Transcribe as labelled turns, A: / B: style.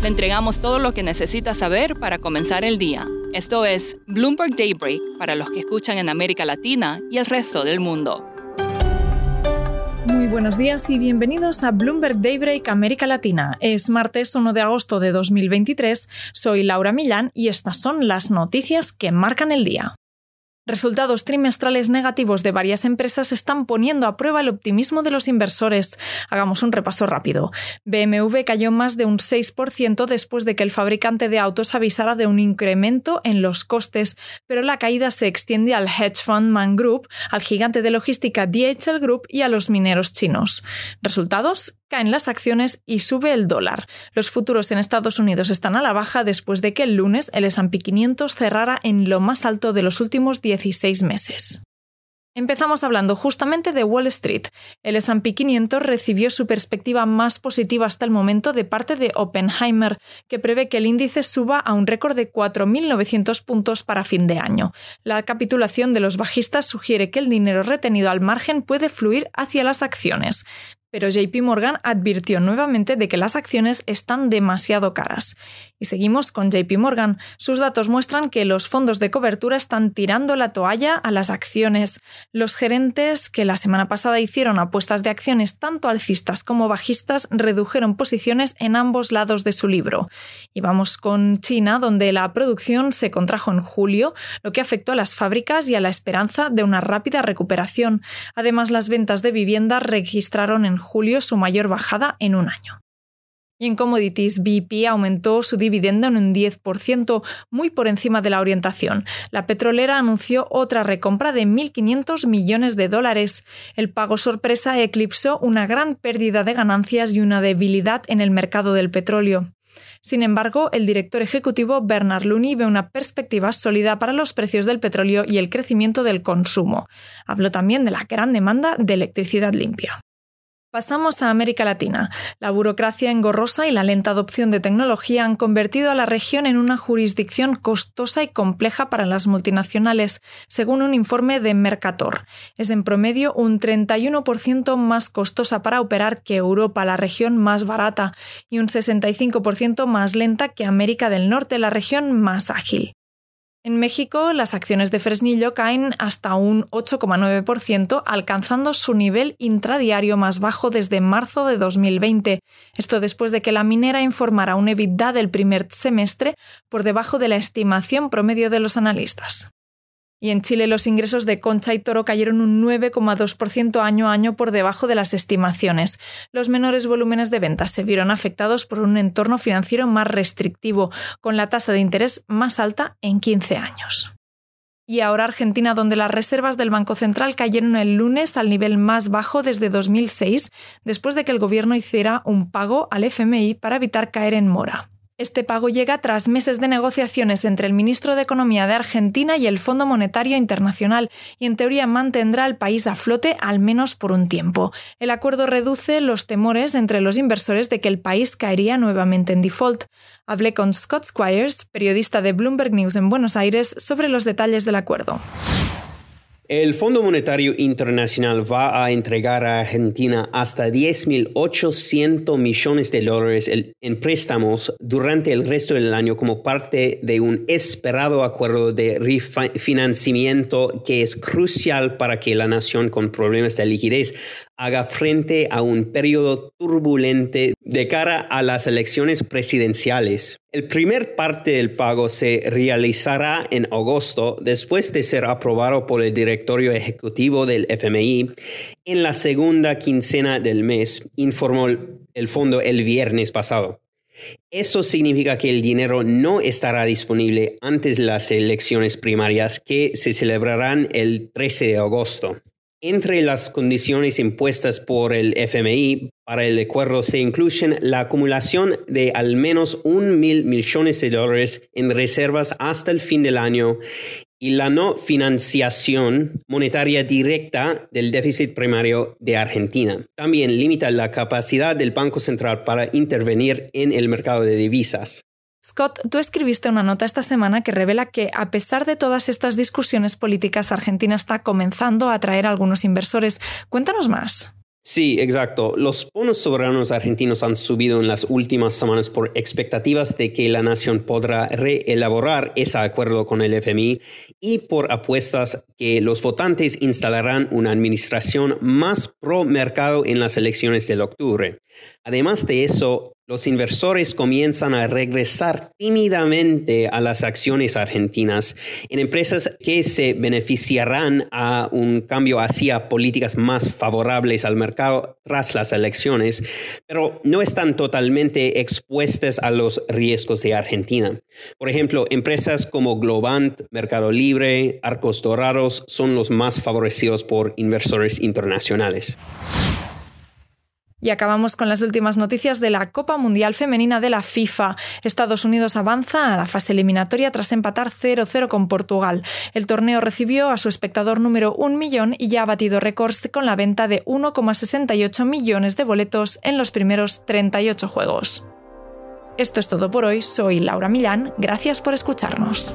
A: Le entregamos todo lo que necesita saber para comenzar el día. Esto es Bloomberg Daybreak para los que escuchan en América Latina y el resto del mundo.
B: Muy buenos días y bienvenidos a Bloomberg Daybreak América Latina. Es martes 1 de agosto de 2023. Soy Laura Millán y estas son las noticias que marcan el día. Resultados trimestrales negativos de varias empresas están poniendo a prueba el optimismo de los inversores. Hagamos un repaso rápido. BMW cayó más de un 6% después de que el fabricante de autos avisara de un incremento en los costes, pero la caída se extiende al hedge fund Man Group, al gigante de logística DHL Group y a los mineros chinos. Resultados caen las acciones y sube el dólar. Los futuros en Estados Unidos están a la baja después de que el lunes el S&P 500 cerrara en lo más alto de los últimos 16 meses. Empezamos hablando justamente de Wall Street. El S&P 500 recibió su perspectiva más positiva hasta el momento de parte de Oppenheimer, que prevé que el índice suba a un récord de 4.900 puntos para fin de año. La capitulación de los bajistas sugiere que el dinero retenido al margen puede fluir hacia las acciones. Pero JP Morgan advirtió nuevamente de que las acciones están demasiado caras. Y seguimos con JP Morgan. Sus datos muestran que los fondos de cobertura están tirando la toalla a las acciones. Los gerentes que la semana pasada hicieron apuestas de acciones tanto alcistas como bajistas redujeron posiciones en ambos lados de su libro. Y vamos con China, donde la producción se contrajo en julio, lo que afectó a las fábricas y a la esperanza de una rápida recuperación. Además, las ventas de vivienda registraron en julio su mayor bajada en un año. Y en commodities, BP aumentó su dividendo en un 10%, muy por encima de la orientación. La petrolera anunció otra recompra de 1.500 millones de dólares. El pago sorpresa eclipsó una gran pérdida de ganancias y una debilidad en el mercado del petróleo. Sin embargo, el director ejecutivo Bernard Looney ve una perspectiva sólida para los precios del petróleo y el crecimiento del consumo. Habló también de la gran demanda de electricidad limpia. Pasamos a América Latina. La burocracia engorrosa y la lenta adopción de tecnología han convertido a la región en una jurisdicción costosa y compleja para las multinacionales, según un informe de Mercator. Es en promedio un 31% más costosa para operar que Europa, la región más barata, y un 65% más lenta que América del Norte, la región más ágil. En México, las acciones de Fresnillo caen hasta un 8,9%, alcanzando su nivel intradiario más bajo desde marzo de 2020. Esto después de que la minera informara un EBITDA del primer semestre por debajo de la estimación promedio de los analistas. Y en Chile los ingresos de Concha y Toro cayeron un 9,2% año a año por debajo de las estimaciones. Los menores volúmenes de ventas se vieron afectados por un entorno financiero más restrictivo, con la tasa de interés más alta en 15 años. Y ahora Argentina, donde las reservas del Banco Central cayeron el lunes al nivel más bajo desde 2006, después de que el gobierno hiciera un pago al FMI para evitar caer en mora. Este pago llega tras meses de negociaciones entre el ministro de Economía de Argentina y el Fondo Monetario Internacional y en teoría mantendrá al país a flote al menos por un tiempo. El acuerdo reduce los temores entre los inversores de que el país caería nuevamente en default. Hablé con Scott Squires, periodista de Bloomberg News en Buenos Aires, sobre los detalles del acuerdo.
C: El Fondo Monetario Internacional va a entregar a Argentina hasta 10.800 millones de dólares en préstamos durante el resto del año como parte de un esperado acuerdo de refinanciamiento que es crucial para que la nación con problemas de liquidez haga frente a un periodo turbulente de cara a las elecciones presidenciales. El primer parte del pago se realizará en agosto después de ser aprobado por el directorio ejecutivo del FMI en la segunda quincena del mes, informó el fondo el viernes pasado. Eso significa que el dinero no estará disponible antes de las elecciones primarias que se celebrarán el 13 de agosto. Entre las condiciones impuestas por el FMI para el acuerdo se incluyen la acumulación de al menos un mil millones de dólares en reservas hasta el fin del año y la no financiación monetaria directa del déficit primario de Argentina. También limita la capacidad del Banco Central para intervenir en el mercado de divisas.
B: Scott, tú escribiste una nota esta semana que revela que, a pesar de todas estas discusiones políticas, Argentina está comenzando a atraer a algunos inversores. Cuéntanos más.
C: Sí, exacto. Los bonos soberanos argentinos han subido en las últimas semanas por expectativas de que la nación podrá reelaborar ese acuerdo con el FMI y por apuestas que los votantes instalarán una administración más pro mercado en las elecciones del octubre. Además de eso, los inversores comienzan a regresar tímidamente a las acciones argentinas en empresas que se beneficiarán a un cambio hacia políticas más favorables al mercado tras las elecciones, pero no están totalmente expuestas a los riesgos de Argentina. Por ejemplo, empresas como Globant, Mercado Libre, Arcos Dorados son los más favorecidos por inversores internacionales.
B: Y acabamos con las últimas noticias de la Copa Mundial Femenina de la FIFA. Estados Unidos avanza a la fase eliminatoria tras empatar 0-0 con Portugal. El torneo recibió a su espectador número un millón y ya ha batido récords con la venta de 1,68 millones de boletos en los primeros 38 juegos. Esto es todo por hoy. Soy Laura Millán. Gracias por escucharnos.